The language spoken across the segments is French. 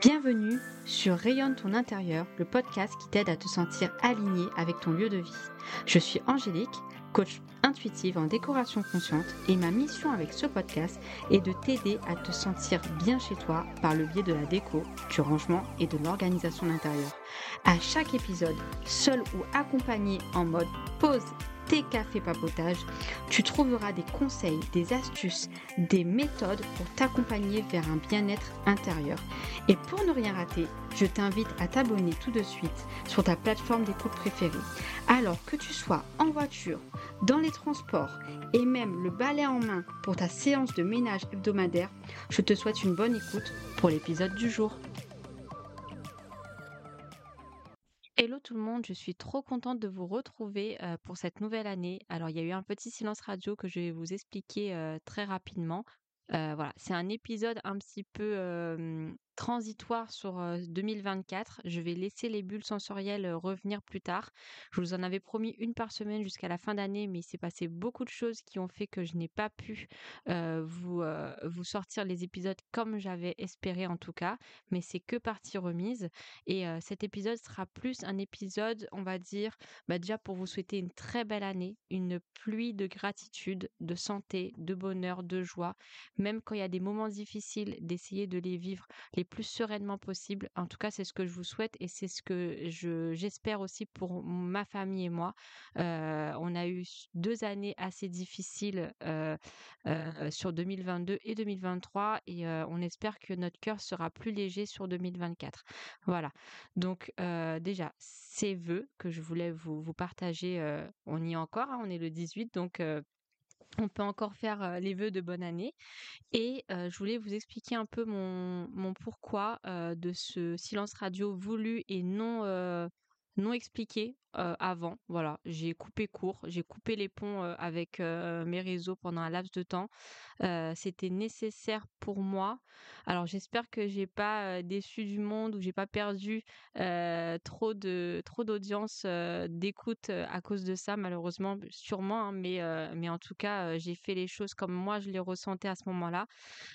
Bienvenue sur Rayonne ton intérieur, le podcast qui t'aide à te sentir aligné avec ton lieu de vie. Je suis Angélique, coach intuitive en décoration consciente et ma mission avec ce podcast est de t'aider à te sentir bien chez toi par le biais de la déco, du rangement et de l'organisation d'intérieur. À chaque épisode, seul ou accompagné en mode pause tes cafés papotage, tu trouveras des conseils, des astuces, des méthodes pour t'accompagner vers un bien-être intérieur. Et pour ne rien rater, je t'invite à t'abonner tout de suite sur ta plateforme d'écoute préférée. Alors que tu sois en voiture, dans les transports et même le balai en main pour ta séance de ménage hebdomadaire, je te souhaite une bonne écoute pour l'épisode du jour. Hello tout le monde, je suis trop contente de vous retrouver pour cette nouvelle année. Alors il y a eu un petit silence radio que je vais vous expliquer très rapidement. voilà, c'est un épisode un petit peu transitoire sur 2024. Je vais laisser les bulles sensorielles revenir plus tard. Je vous en avais promis une par semaine jusqu'à la fin d'année, mais il s'est passé beaucoup de choses qui ont fait que je n'ai pas pu vous, vous sortir les épisodes comme j'avais espéré en tout cas. Mais c'est que partie remise. Et cet épisode sera plus un épisode, on va dire, bah, déjà pour vous souhaiter une très belle année, une pluie de gratitude, de santé, de bonheur, de joie. Même quand il y a des moments difficiles, d'essayer de les vivre plus sereinement possible. En tout cas, c'est ce que je vous souhaite et c'est ce que je, j'espère aussi pour ma famille et moi. Euh, on a eu deux années assez difficiles euh, euh, sur 2022 et 2023 et on espère que notre cœur sera plus léger sur 2024. Voilà. Donc déjà, ces vœux que je voulais vous, vous partager, on y est encore, hein, on est le 18, donc on peut encore faire les vœux de bonne année. Et je voulais vous expliquer un peu mon, pourquoi de ce silence radio voulu et non, non expliqué avant. Voilà, j'ai coupé court, j'ai coupé les ponts avec mes réseaux pendant un laps de temps. C'était nécessaire pour moi. Alors j'espère que j'ai pas déçu du monde ou j'ai pas perdu trop de trop d'audience d'écoute à cause de ça. Malheureusement, sûrement, hein, mais mais en tout cas, j'ai fait les choses comme moi je les ressentais à ce moment-là.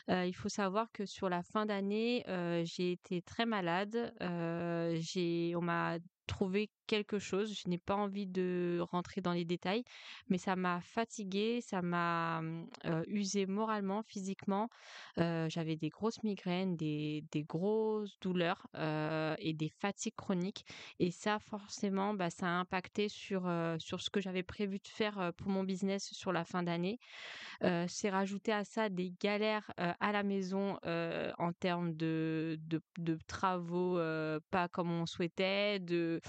il faut savoir que sur la fin d'année, j'ai été très malade. j'ai on m'a trouvé quelque chose. Je n'ai pas envie de rentrer dans les détails, mais ça m'a fatiguée, ça m'a euh, usé moralement, physiquement. Euh, j'avais des grosses migraines, des, des grosses douleurs euh, et des fatigues chroniques. Et ça, forcément, bah, ça a impacté sur, sur ce que j'avais prévu de faire pour mon business sur la fin d'année. C'est rajouté à ça des galères à la maison en termes de, de, travaux pas comme on souhaitait, de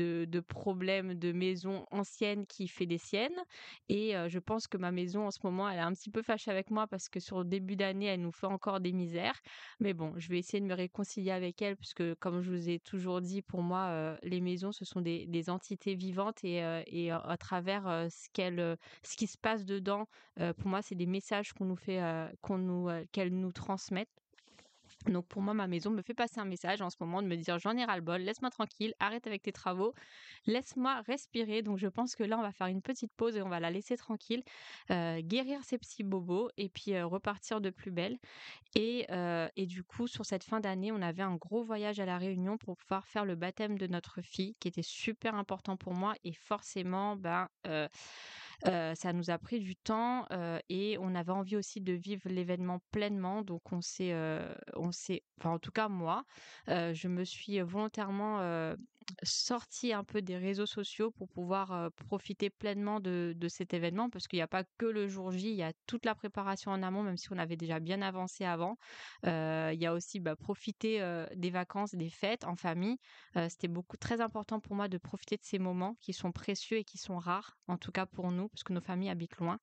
de, problèmes de maison ancienne qui fait des siennes. Et je pense que ma maison en ce moment, elle est un petit peu fâchée avec moi parce que sur le début d'année, elle nous fait encore des misères. Mais bon, je vais essayer de me réconcilier avec elle puisque comme je vous ai toujours dit, pour moi, les maisons, ce sont des, entités vivantes et, et à travers ce, qu'elle, ce qui se passe dedans, pour moi, c'est des messages qu'on nous fait, qu'on nous, qu'elles nous transmettent donc pour moi, ma maison me fait passer un message en ce moment de me dire j'en ai ras le bol, laisse-moi tranquille, arrête avec tes travaux, laisse-moi respirer. Donc je pense que là, on va faire une petite pause et on va la laisser tranquille, guérir ses petits bobos et puis repartir de plus belle. Et, et du coup, sur cette fin d'année, on avait un gros voyage à la Réunion pour pouvoir faire le baptême de notre fille, qui était super important pour moi et forcément, ben ça nous a pris du temps et on avait envie aussi de vivre l'événement pleinement. Donc on s'est, on s'est, enfin en tout cas moi, je me suis volontairement sorti un peu des réseaux sociaux pour pouvoir profiter pleinement de, cet événement parce qu'il n'y a pas que le jour J, il y a toute la préparation en amont, même si on avait déjà bien avancé avant. il y a aussi bah, profiter des vacances, des fêtes en famille. C'était beaucoup très important pour moi de profiter de ces moments qui sont précieux et qui sont rares, en tout cas pour nous, parce que nos familles habitent loin.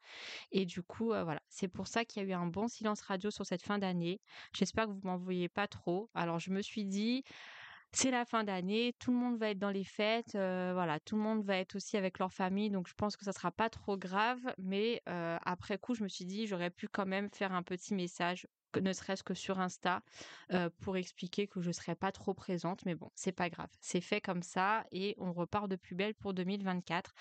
Et du coup, voilà, c'est pour ça qu'il y a eu un bon silence radio sur cette fin d'année. J'espère que vous m'en voyez pas trop. Alors je me suis dit, c'est la fin d'année, tout le monde va être dans les fêtes, euh, voilà, tout le monde va être aussi avec leur famille, donc je pense que ça sera pas trop grave. Mais euh, après coup, je me suis dit, j'aurais pu quand même faire un petit message ne serait-ce que sur Insta, pour expliquer que je serai pas trop présente. Mais bon, c'est pas grave. C'est fait comme ça et on repart de plus belle pour 2024.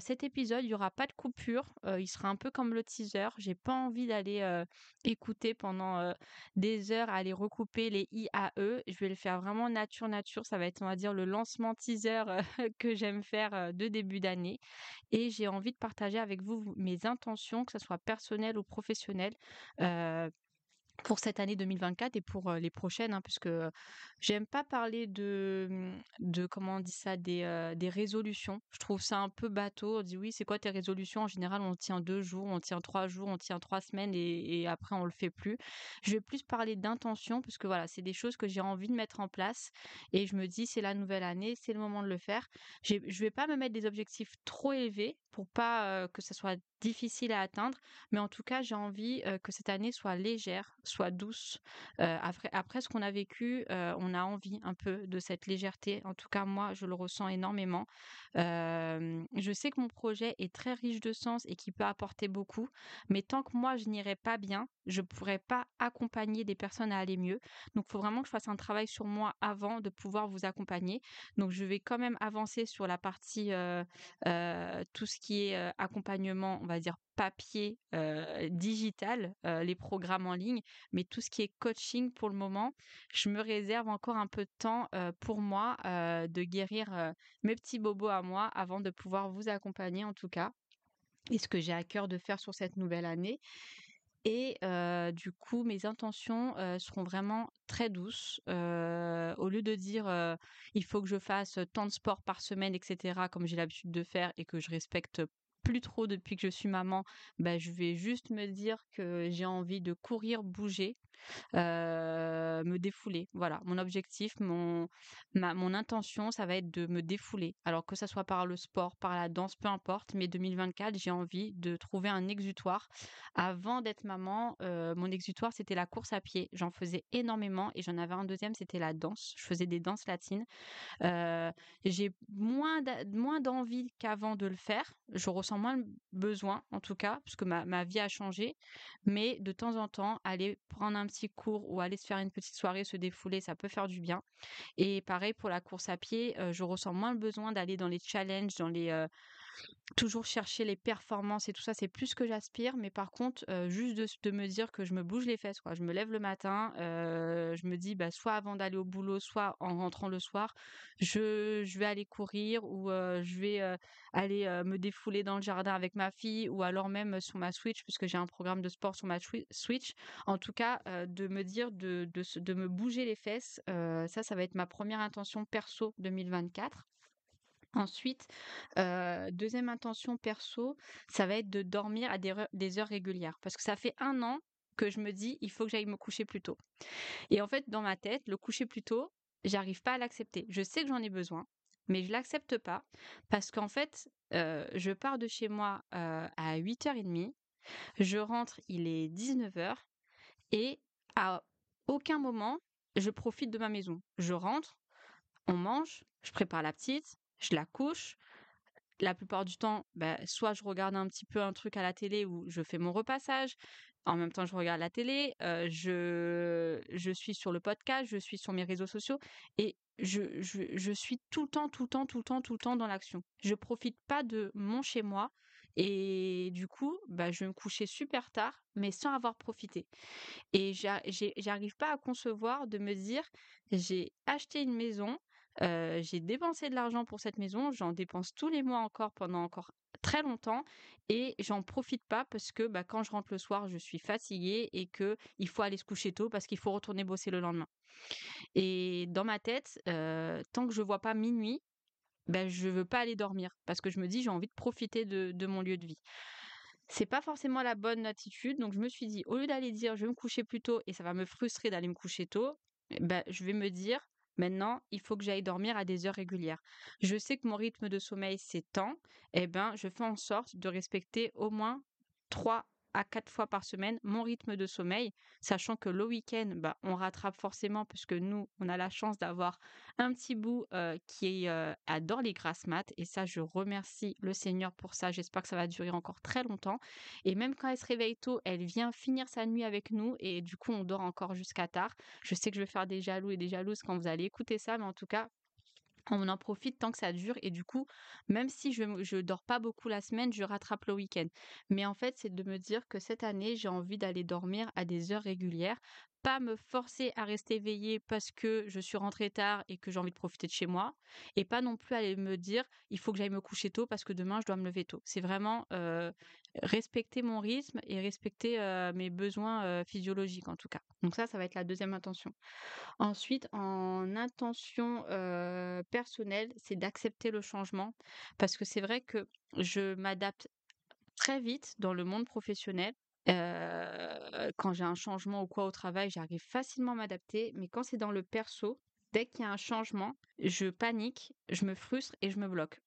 cet épisode, il y aura pas de coupure. il sera un peu comme le teaser. J'ai pas envie d'aller écouter pendant des heures, aller recouper les IAE. Je vais le faire vraiment nature nature. Ça va être, on va dire, le lancement teaser que j'aime faire de début d'année. Et j'ai envie de partager avec vous mes intentions, que ce soit personnelles ou professionnelles pour cette année 2024 et pour les prochaines, hein, puisque j'aime pas parler de, mmh, de comment on dit ça, des, des résolutions. Je trouve ça un peu bateau. On dit oui, c'est quoi tes résolutions? En général, on tient deux jours, on tient trois jours, on tient trois semaines et, après on le fait plus. Je vais plus parler d'intention, puisque voilà, c'est des choses que j'ai envie de mettre en place et je me dis c'est la nouvelle année, c'est le moment de le faire. Je vais pas me mettre des objectifs trop élevés pour pas que ça soit difficile à atteindre, mais en tout cas, j'ai envie que cette année soit légère, soit douce. après, ce qu'on a vécu, on a envie un peu de cette légèreté. En tout cas, moi, je le ressens énormément. je sais que mon projet est très riche de sens et qui peut apporter beaucoup, mais tant que moi, je n'irai pas bien, je ne pourrai pas accompagner des personnes à aller mieux. Donc, il faut vraiment que je fasse un travail sur moi avant de pouvoir vous accompagner. Donc, je vais quand même avancer sur la partie, tout ce qui est accompagnement, va dire papier, digital, les programmes en ligne, mais tout ce qui est coaching pour le moment, je me réserve encore un peu de temps pour moi de guérir mes petits bobos à moi avant de pouvoir vous accompagner en tout cas. Et ce que j'ai à cœur de faire sur cette nouvelle année. Et du coup, mes intentions seront vraiment très douces. au lieu de dire il faut que je fasse tant de sport par semaine, etc., comme j'ai l'habitude de faire et que je respecte plus trop depuis que je suis maman, bah, je vais juste me dire que j'ai envie de courir, bouger, me défouler. Voilà, mon objectif, mon, mon intention, ça va être de me défouler. Alors que ça soit par le sport, par la danse, peu importe, mais 2024, j'ai envie de trouver un exutoire. Avant d'être maman, mon exutoire, c'était la course à pied. J'en faisais énormément et j'en avais un deuxième, c'était la danse. Je faisais des danses latines. j'ai moins d'envie qu'avant de le faire. Je ressens moins le besoin, en tout cas, puisque ma, ma vie a changé. Mais de temps en temps, aller prendre un petit cours ou aller se faire une petite soirée, se défouler, ça peut faire du bien. Et pareil pour la course à pied, je ressens moins le besoin d'aller dans les challenges, dans les toujours chercher les performances et tout ça, c'est plus que j'aspire. Mais par contre, juste de, me dire que je me bouge les fesses. Je me lève le matin, je me dis, bah, soit avant d'aller au boulot, soit en rentrant le soir, je, vais aller courir ou je vais aller me défouler dans le jardin avec ma fille ou alors même sur ma Switch, puisque j'ai un programme de sport sur ma Switch. En tout cas, de me dire de, me bouger les fesses, ça, ça va être ma première intention perso 2024. Ensuite, deuxième intention perso, ça va être de dormir à des, heures régulières. Parce que ça fait un an que je me dis, il faut que j'aille me coucher plus tôt. Et en fait, dans ma tête, le coucher plus tôt, j'arrive pas à l'accepter. Je sais que j'en ai besoin, mais je l'accepte pas parce qu'en fait, je pars de chez moi à 8h30, je rentre, il est 19h, et à aucun moment, je profite de ma maison. Je rentre, on mange, je prépare la petite, je la couche. La plupart du temps, bah, soit je regarde un petit peu un truc à la télé ou je fais mon repassage. En même temps, je regarde la télé, je, je suis sur le podcast, je suis sur mes réseaux sociaux et je, je, suis tout le temps, tout le temps, tout le temps, tout le temps dans l'action. Je profite pas de mon chez moi et du coup, bah, je vais me coucher super tard, mais sans avoir profité. Et j'arrive pas à concevoir de me dire, j'ai acheté une maison, j'ai dépensé de l'argent pour cette maison, j'en dépense tous les mois encore pendant encore très longtemps et j'en profite pas parce que bah, quand je rentre le soir, je suis fatiguée et que il faut aller se coucher tôt parce qu'il faut retourner bosser le lendemain. Et dans ma tête, tant que je vois pas minuit, ben je veux pas aller dormir parce que je me dis j'ai envie de profiter de, mon lieu de vie. C'est pas forcément la bonne attitude, donc je me suis dit au lieu d'aller dire je vais me coucher plus tôt et ça va me frustrer d'aller me coucher tôt, ben, je vais me dire Maintenant, il faut que j'aille dormir à des heures régulières. Je sais que mon rythme de sommeil, c'est temps. Eh ben, je fais en sorte de respecter au moins trois à quatre fois par semaine mon rythme de sommeil, sachant que le week-end, bah, on rattrape forcément puisque nous, on a la chance d'avoir un petit bout qui adore les grasses maths et ça, je remercie le Seigneur pour ça. J'espère que ça va durer encore très longtemps. Et même quand elle se réveille tôt, elle vient finir sa nuit avec nous et du coup, on dort encore jusqu'à tard. Je sais que je vais faire des jaloux et des jalouses quand vous allez écouter ça, mais en tout cas, on en profite tant que ça dure et du coup, même si je ne dors pas beaucoup la semaine, je rattrape le week-end. Mais en fait, c'est de me dire que cette année, j'ai envie d'aller dormir à des heures régulières pas me forcer à rester éveillée parce que je suis rentrée tard et que j'ai envie de profiter de chez moi, et pas non plus aller me dire il faut que j'aille me coucher tôt parce que demain je dois me lever tôt. C'est vraiment respecter mon rythme et respecter mes besoins physiologiques en tout cas. Donc ça, ça va être la deuxième intention. Ensuite, en intention personnelle, c'est d'accepter le changement parce que c'est vrai que je m'adapte très vite dans le monde professionnel quand j'ai un changement ou quoi au travail, j'arrive facilement à m'adapter, mais quand c'est dans le perso, dès qu'il y a un changement, je panique, je me frustre et je me bloque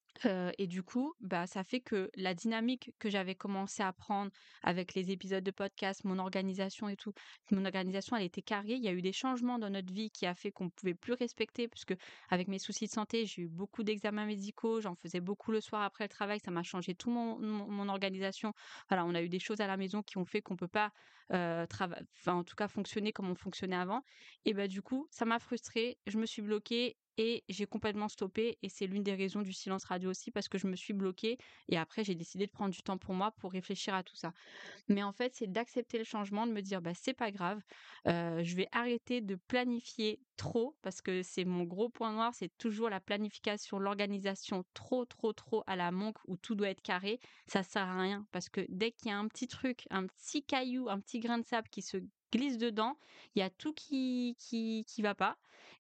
et du coup, bah, ça fait que la dynamique que j'avais commencé à prendre avec les épisodes de podcast, mon organisation et tout, mon organisation, elle était carrée. Il y a eu des changements dans notre vie qui a fait qu'on ne pouvait plus respecter, puisque avec mes soucis de santé, j'ai eu beaucoup d'examens médicaux, j'en faisais beaucoup le soir après le travail, ça m'a changé tout mon, mon, organisation. Voilà, on a eu des choses à la maison qui ont fait qu'on ne peut pas, enfin, en tout cas, fonctionner comme on fonctionnait avant. Et bah, du coup, ça m'a frustrée, je me suis bloquée et j'ai complètement stoppé et c'est l'une des raisons du silence radio aussi parce que je me suis bloquée et après j'ai décidé de prendre du temps pour moi pour réfléchir à tout ça. Mais en fait, c'est d'accepter le changement, de me dire bah c'est pas grave, je vais arrêter de planifier trop parce que c'est mon gros point noir, c'est toujours la planification, l'organisation trop trop trop à la manque où tout doit être carré, ça sert à rien parce que dès qu'il y a un petit truc, un petit caillou, un petit grain de sable qui se glisse dedans, il y a tout qui qui qui va pas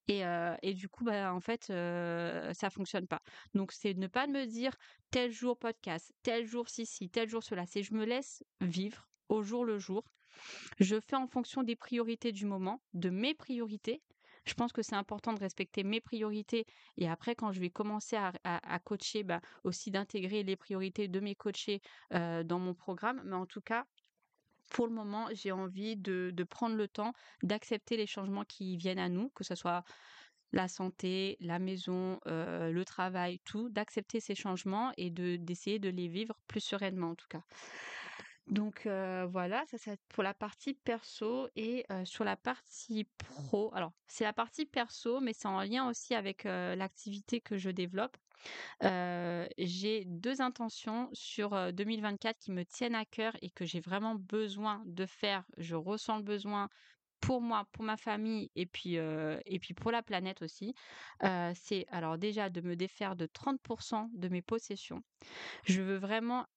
et, et du coup bah en fait ça fonctionne pas. Donc c'est ne pas me dire tel jour podcast, tel jour ci ci, tel jour cela, c'est je me laisse vivre au jour le jour. Je fais en fonction des priorités du moment, de mes priorités. Je pense que c'est important de respecter mes priorités et après quand je vais commencer à, à, coacher, bah, aussi d'intégrer les priorités de mes coachés dans mon programme. Mais en tout cas, pour le moment, j'ai envie de, prendre le temps d'accepter les changements qui viennent à nous, que ce soit la santé, la maison, euh, le travail, tout, d'accepter ces changements et de d'essayer de les vivre plus sereinement en tout cas. Donc voilà, ça c'est pour la partie perso et sur la partie pro. Alors c'est la partie perso, mais c'est en lien aussi avec l'activité que je développe j'ai deux intentions sur 2024 qui me tiennent à cœur et que j'ai vraiment besoin de faire. Je ressens le besoin pour moi, pour ma famille et puis, et puis pour la planète aussi. c'est alors déjà de me défaire de 30% de mes possessions. Je veux vraiment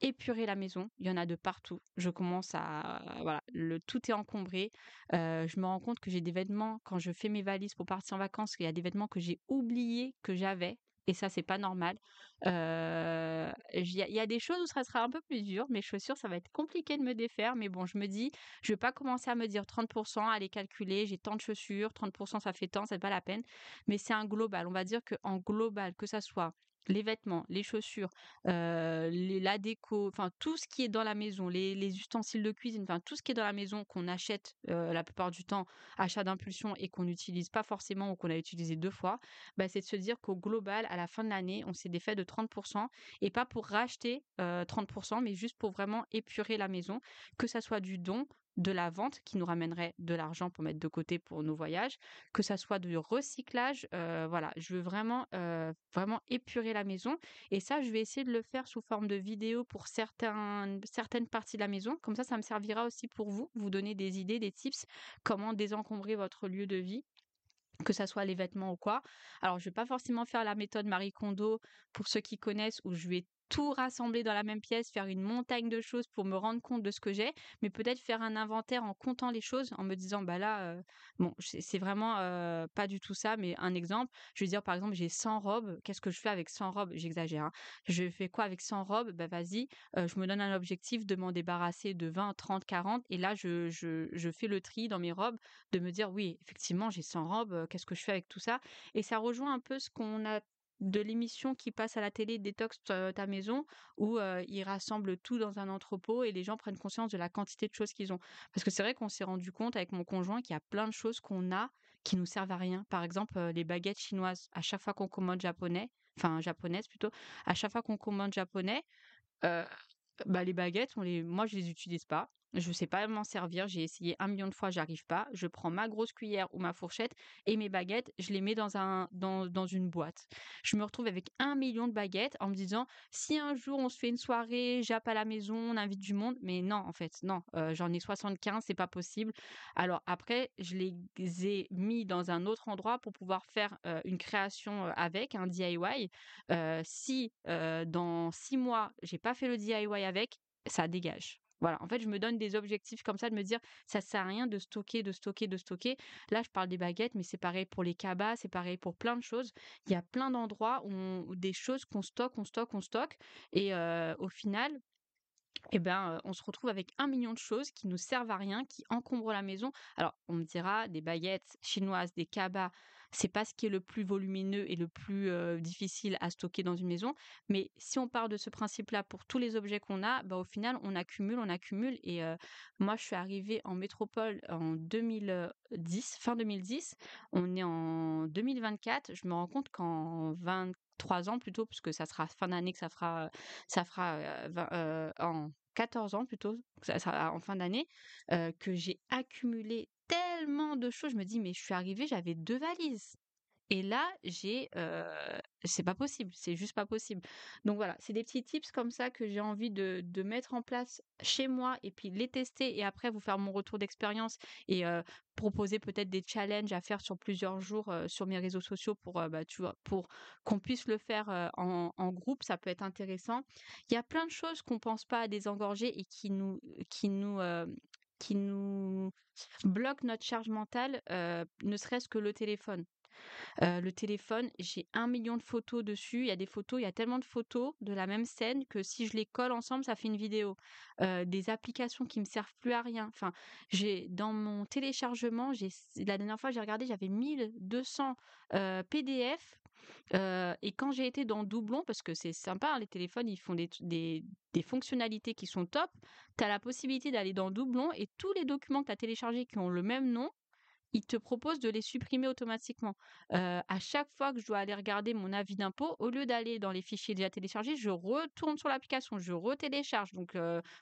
épurer la maison. Il y en a de partout. Je commence à voilà, le tout est encombré. je me rends compte que j'ai des vêtements quand je fais mes valises pour partir en vacances, qu'il y a des vêtements que j'ai oubliés que j'avais et ça c'est pas normal. Il y, a des choses où ça sera un peu plus dur. Mes chaussures, ça va être compliqué de me défaire, mais bon, je me dis, je vais pas commencer à me dire 30%, à les calculer, j'ai tant de chaussures, 30% ça fait tant, c'est pas la peine. Mais c'est un global. On va dire qu'en global, que ça soit les vêtements, les chaussures, les, la déco, enfin tout ce qui est dans la maison, les, ustensiles de cuisine, enfin tout ce qui est dans la maison qu'on achète la plupart du temps, achat d'impulsion et qu'on n'utilise pas forcément ou qu'on a utilisé deux fois, bah, c'est de se dire qu'au global, à la fin de l'année, on s'est défait de 30% et pas pour racheter 30%, mais juste pour vraiment épurer la maison, que ça soit du don, de la vente qui nous ramènerait de l'argent pour mettre de côté pour nos voyages, que ça soit du recyclage. Euh, voilà, je veux vraiment, euh, vraiment épurer la maison. Et ça, je vais essayer de le faire sous forme de vidéo pour certains, certaines parties de la maison. Comme ça, ça me servira aussi pour vous, vous donner des idées, des tips, comment désencombrer votre lieu de vie que ça soit les vêtements ou quoi. Alors, je vais pas forcément faire la méthode Marie Kondo pour ceux qui connaissent où je vais tout rassembler dans la même pièce, faire une montagne de choses pour me rendre compte de ce que j'ai, mais peut-être faire un inventaire en comptant les choses, en me disant, bah là, euh, bon, c'est vraiment euh, pas du tout ça, mais un exemple, je veux dire, par exemple, j'ai 100 robes, qu'est-ce que je fais avec 100 robes? J'exagère, hein. je fais quoi avec 100 robes? Bah vas-y, euh, je me donne un objectif de m'en débarrasser de 20, 30, 40, et là, je, je, je, fais le tri dans mes robes, de me dire, oui, effectivement, j'ai 100 robes, qu'est-ce que je fais avec tout ça? Et ça rejoint un peu ce qu'on a de l'émission qui passe à la télé Détox ta maison où ils rassemblent tout dans un entrepôt et les gens prennent conscience de la quantité de choses qu'ils ont. Parce que c'est vrai qu'on s'est rendu compte avec mon conjoint qu'il y a plein de choses qu'on a qui nous servent à rien. Par exemple, les baguettes chinoises. À chaque fois qu'on commande japonais, enfin japonaise plutôt, à chaque fois qu'on commande japonais, bah, les baguettes, on moi je les utilise pas. Je sais pas m'en servir, j'ai essayé un million de fois, j'arrive pas. Je prends ma grosse cuillère ou ma fourchette et mes baguettes, je les mets dans, un, dans, dans une boîte. Je me retrouve avec un million de baguettes en me disant si un jour on se fait une soirée, j'appe à la maison, on invite du monde. Mais non, en fait, non, euh, j'en ai 75, c'est pas possible. Alors après, je les ai mis dans un autre endroit pour pouvoir faire euh, une création euh, avec, un DIY. si dans six mois, j'ai pas fait le DIY avec, ça dégage. Voilà, en fait, je me donne des objectifs comme ça, de me dire, ça sert à rien de stocker, de stocker, de stocker. Là, je parle des baguettes, mais c'est pareil pour les cabas, c'est pareil pour plein de choses. Il y a plein d'endroits où, des choses qu'on stocke, on stocke, on stocke. Et au final, eh ben, on se retrouve avec un million de choses qui nous servent à rien, qui encombrent la maison. Alors, on me dira, des baguettes chinoises, des cabas, c'est pas ce qui est le plus volumineux et le plus difficile à stocker dans une maison. Mais si on part de ce principe-là pour tous les objets qu'on a, bah, au final, on accumule, on accumule. Et moi, je suis arrivée en métropole en 2010, fin 2010. On est en 2024. Je me rends compte qu'en 23 ans plutôt, puisque ça sera fin d'année que ça fera, ça fera en 14 ans plutôt, ça en fin d'année, que j'ai accumulé tellement de choses. Je me dis, mais je suis arrivée, j'avais deux valises. Et là, j'ai, c'est pas possible, c'est juste pas possible. Donc voilà, c'est des petits tips comme ça que j'ai envie de, mettre en place chez moi et puis les tester et après vous faire mon retour d'expérience et proposer peut-être des challenges à faire sur plusieurs jours sur mes réseaux sociaux pour, bah, pour qu'on puisse le faire en, en, groupe, ça peut être intéressant. Il y a plein de choses qu'on pense pas à désengorger et qui nous, qui nous qui nous bloque notre charge mentale, ne serait-ce que le téléphone. Le téléphone, j'ai un million de photos dessus. Il y a des photos, il y a tellement de photos de la même scène que si je les colle ensemble, ça fait une vidéo. des applications qui me servent plus à rien. Enfin, j'ai dans mon téléchargement, j'ai la dernière fois j'ai regardé, j'avais 1200 PDF. et quand j'ai été dans Doublon, parce que c'est sympa, hein, les téléphones, ils font des, des, des fonctionnalités qui sont top, tu as la possibilité d'aller dans Doublon et tous les documents que tu as téléchargés qui ont le même nom, il te propose de les supprimer automatiquement. à chaque fois que je dois aller regarder mon avis d'impôt, au lieu d'aller dans les fichiers déjà téléchargés, je retourne sur l'application, je retélécharge. Donc,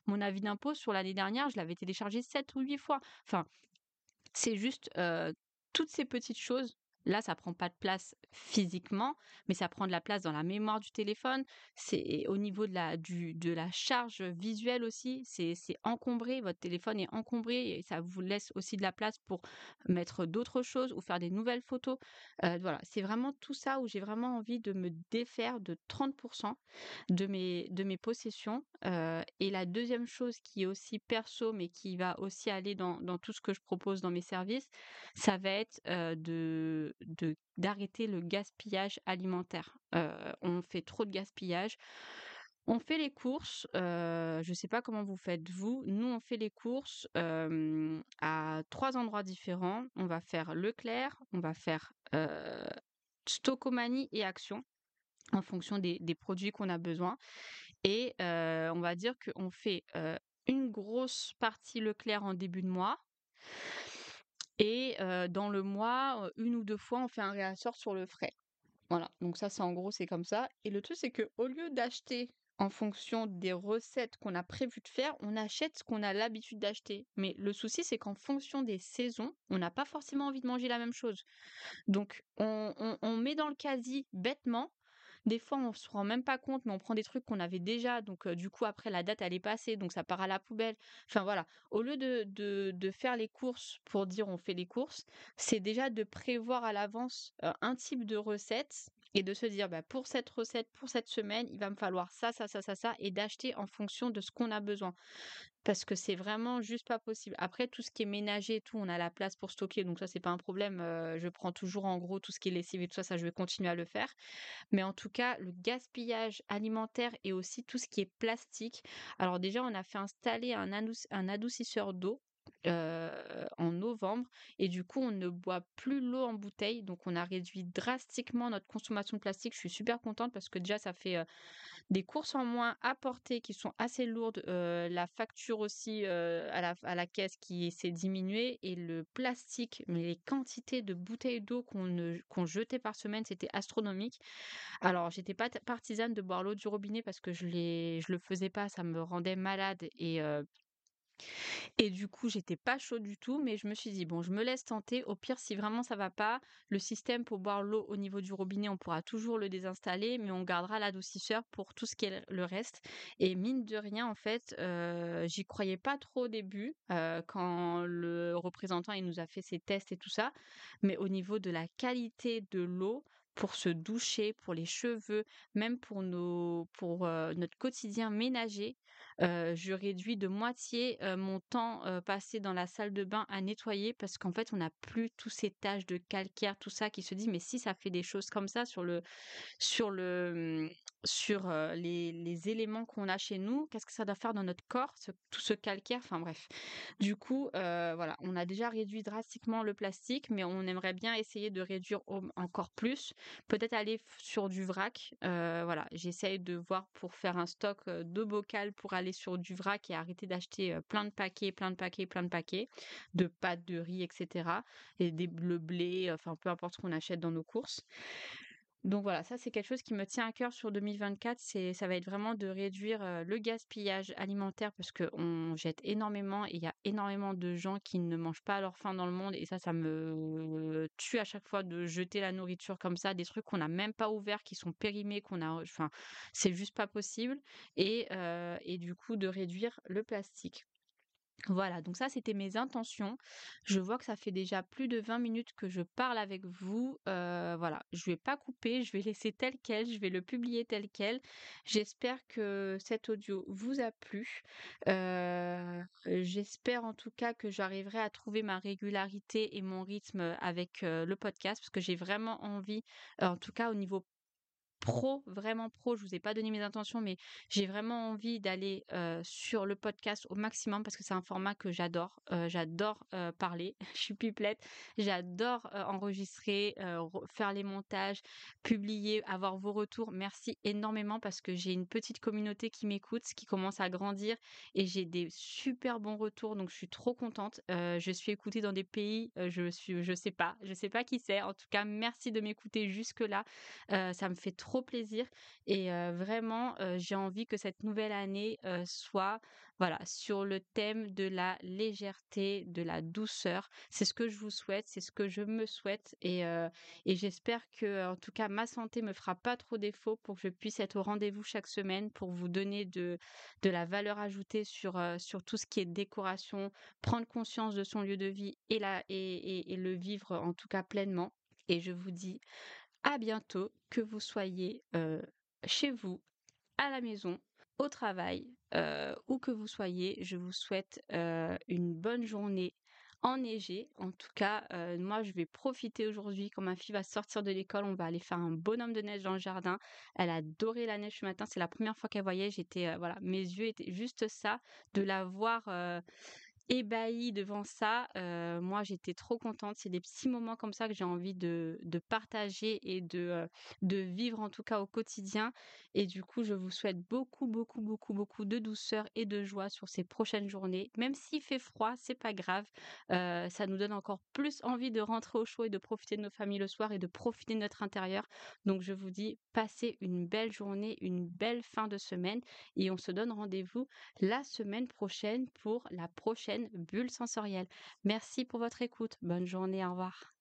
mon avis d'impôt sur l'année dernière, je l'avais téléchargé 7 ou 8 fois. Enfin, c'est juste toutes ces petites choses Là, ça prend pas de place physiquement, mais ça prend de la place dans la mémoire du téléphone. C'est au niveau de la, du, de la charge visuelle aussi. C'est encombré. Votre téléphone est encombré et ça vous laisse aussi de la place pour mettre d'autres choses ou faire des nouvelles photos. Euh, voilà, c'est vraiment tout ça où j'ai vraiment envie de me défaire de 30% de mes, de mes possessions. Euh, et la deuxième chose qui est aussi perso, mais qui va aussi aller dans, dans tout ce que je propose dans mes services, ça va être euh, de d'arrêter le gaspillage alimentaire. on fait trop de gaspillage. On fait les courses, je ne sais pas comment vous faites vous. Nous, on fait les courses à trois endroits différents. On va faire Leclerc, on va faire Stocomanie et Action en fonction des, des produits qu'on a besoin. Et on va dire qu'on fait une grosse partie Leclerc en début de mois. Et dans le mois, une ou deux fois, on fait un réassort sur le frais. Voilà, donc ça, c'est en gros, c'est comme ça. Et le truc, c'est que au lieu d'acheter en fonction des recettes qu'on a prévu de faire, on achète ce qu'on a l'habitude d'acheter. Mais le souci, c'est qu'en fonction des saisons, on n'a pas forcément envie de manger la même chose. Donc, on, on met dans le quasi bêtement des fois, on se rend même pas compte, mais on prend des trucs qu'on avait déjà. Donc, du coup, après, la date, elle est passée. Donc, ça part à la poubelle. Enfin, voilà. Au lieu de, de, faire les courses pour dire on fait les courses, c'est déjà de prévoir à l'avance un type de recette et de se dire bah, pour cette recette, pour cette semaine, il va me falloir ça, ça, ça, ça, ça, et d'acheter en fonction de ce qu'on a besoin. Parce que c'est vraiment juste pas possible. Après, tout ce qui est ménager et tout, on a la place pour stocker, donc ça, c'est pas un problème. je prends toujours en gros tout ce qui est lessive et tout ça, ça, je vais continuer à le faire. Mais en tout cas, le gaspillage alimentaire et aussi tout ce qui est plastique. Alors, déjà, on a fait installer un, un adoucisseur d'eau en novembre et du coup, on ne boit plus l'eau en bouteille, donc on a réduit drastiquement notre consommation de plastique. Je suis super contente parce que déjà ça fait, des courses en moins à porter qui sont assez lourdes, la facture aussi, à la à la caisse qui s'est diminuée et le plastique, mais les quantités de bouteilles d'eau qu'on qu'on jetait par semaine, c'était astronomique. Alors j'étais pas partisane de boire l'eau du robinet parce que je je le faisais pas, ça me rendait malade et et du coup, j'étais pas chaude du tout, mais je me suis dit: «Bon, je me laisse tenter, au pire, si vraiment ça va pas, le système pour boire l'eau au niveau du robinet, on pourra toujours le désinstaller, mais on gardera l'adoucisseur pour tout ce qui est le reste» et mine de rien, en fait, heu, j'y croyais pas trop au début, heu, quand le représentant, il nous a fait ses tests et tout ça, mais au niveau de la qualité de l'eau, pour se doucher, pour les cheveux, même pour nos pour, heu, notre quotidien ménager, Je réduis de moitié, mon temps, passé dans la salle de bain à nettoyer parce qu'en fait, on n'a plus tous ces taches de calcaire, tout ça qui se dit: «Mais si ça fait des choses comme ça sur le sur le, mmh, sur, les les éléments qu'on a chez nous, qu'est-ce que ça doit faire dans notre corps, tout ce calcaire?» enfin bref. Du coup, voilà, on a déjà réduit drastiquement le plastique, mais on aimerait bien essayer de réduire encore plus. Peut-être aller sur du vrac, voilà, j'essaye de voir pour faire un stock, de bocal pour aller sur du vrac et arrêter d'acheter, plein de paquets, plein de paquets, plein de paquets de pâtes, de riz et cetera et des le blé, enfin peu importe ce qu'on achète dans nos courses. Donc voilà, ça c'est quelque chose qui me tient à cœur sur 2024, c'est ça va être vraiment de réduire, le gaspillage alimentaire parce qu'on jette énormément et il y a énormément de gens qui ne mangent pas à leur faim dans le monde et ça, ça me tue à chaque fois de jeter la nourriture comme ça, des trucs qu'on n'a même pas ouverts, qui sont périmés, qu'on a enfin, c'est juste pas possible et du coup de réduire le plastique. Voilà, donc ça, c'était mes intentions. Je vois que ça fait déjà plus de 20 minutes que je parle avec vous. Euh, voilà, je vais pas couper, je vais laisser tel quel, je vais le publier tel quel. J'espère que cet audio vous a plu. Euh, j'espère en tout cas que j'arriverai à trouver ma régularité et mon rythme avec euh, le podcast parce que j'ai vraiment envie, en tout cas au niveau pro, vraiment pro. Je vous ai pas donné mes intentions, mais j'ai vraiment envie d'aller sur le podcast au maximum parce que c'est un format que j'adore. J'adore parler. Je suis pipelette. J'adore enregistrer, faire les montages, publier, avoir vos retours. Merci énormément parce que j'ai une petite communauté qui m'écoute, qui commence à grandir et j'ai des super bons retours. Donc je suis trop contente. je suis écoutée dans des pays, je suis, je sais pas, je sais pas qui c'est. En tout cas, merci de m'écouter jusque là. ça me fait trop trop plaisir et vraiment j'ai envie que cette nouvelle année soit voilà sur le thème de la légèreté, de la douceur. C'est ce que je vous souhaite, c'est ce que je me souhaite et, et j'espère que en tout cas ma santé me fera pas trop défaut pour que je puisse être au rendez-vous chaque semaine pour vous donner de, de la valeur ajoutée sur, sur tout ce qui est décoration, prendre conscience de son lieu de vie et, la, et, et le vivre en tout cas pleinement. Et je vous dis à bientôt, que vous soyez chez vous, à la maison, au travail, où que vous soyez. Je vous souhaite une bonne journée enneigée. En tout cas, moi, je vais profiter aujourd'hui quand ma fille va sortir de l'école. On va aller faire un bonhomme de neige dans le jardin. Elle a adoré la neige ce matin. C'est la première fois qu'elle voyait. J'étais, voilà, mes yeux étaient juste ça, de la voir ébahie devant ça. moi, j'étais trop contente. C'est des petits moments comme ça que j'ai envie de, partager et de, vivre en tout cas au quotidien. Et du coup, je vous souhaite beaucoup, beaucoup, beaucoup, beaucoup de douceur et de joie sur ces prochaines journées. Même s'il fait froid, c'est pas grave. ça nous donne encore plus envie de rentrer au chaud et de profiter de nos familles le soir et de profiter de notre intérieur. Donc, je vous dis, passez une belle journée, une belle fin de semaine et on se donne rendez-vous la semaine prochaine pour la bulle sensorielle. Merci pour votre écoute. Bonne journée. Au revoir.